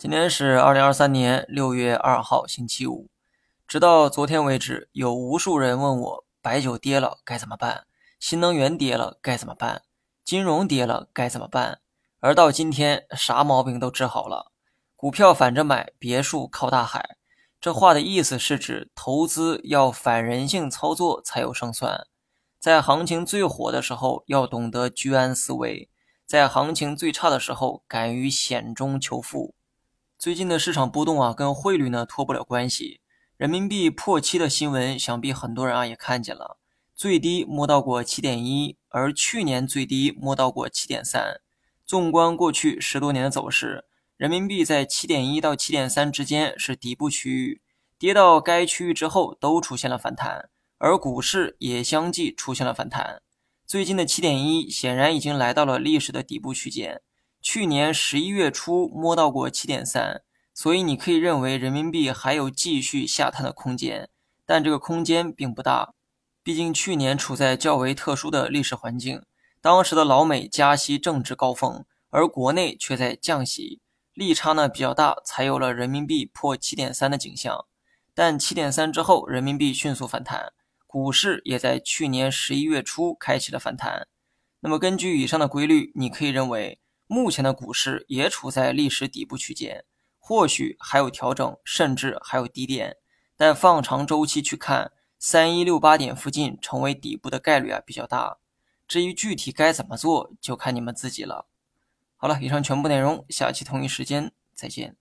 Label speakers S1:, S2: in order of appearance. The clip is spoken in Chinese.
S1: 今天是二零二三年六月二号，星期五。直到昨天为止，有无数人问我：白酒跌了该怎么办？新能源跌了该怎么办？金融跌了该怎么办？而到今天，啥毛病都治好了。股票反着买，别墅靠大海。这话的意思是指投资要反人性操作才有胜算。在行情最火的时候，要懂得居安思危；在行情最差的时候，敢于险中求富。最近的市场波动啊，跟汇率呢脱不了关系。人民币破七的新闻，想必很多人啊也看见了，最低摸到过七点一，而去年最低摸到过七点三。纵观过去十多年的走势，人民币在七点一到七点三之间是底部区域，跌到该区域之后都出现了反弹，而股市也相继出现了反弹。最近的七点一显然已经来到了历史的底部区间，去年十一月初摸到过七点三。所以你可以认为人民币还有继续下探的空间，但这个空间并不大。毕竟去年处在较为特殊的历史环境，当时的老美加息正值高峰，而国内却在降息，利差呢比较大，才有了人民币破七点三的景象。但七点三之后，人民币迅速反弹，股市也在去年十一月初开启了反弹。那么根据以上的规律，你可以认为目前的股市也处在历史底部区间。或许还有调整，甚至还有低点，但放长周期去看，三一六八点附近成为底部的概率啊比较大。至于具体该怎么做，就看你们自己了。好了，以上全部内容，下期同一时间再见。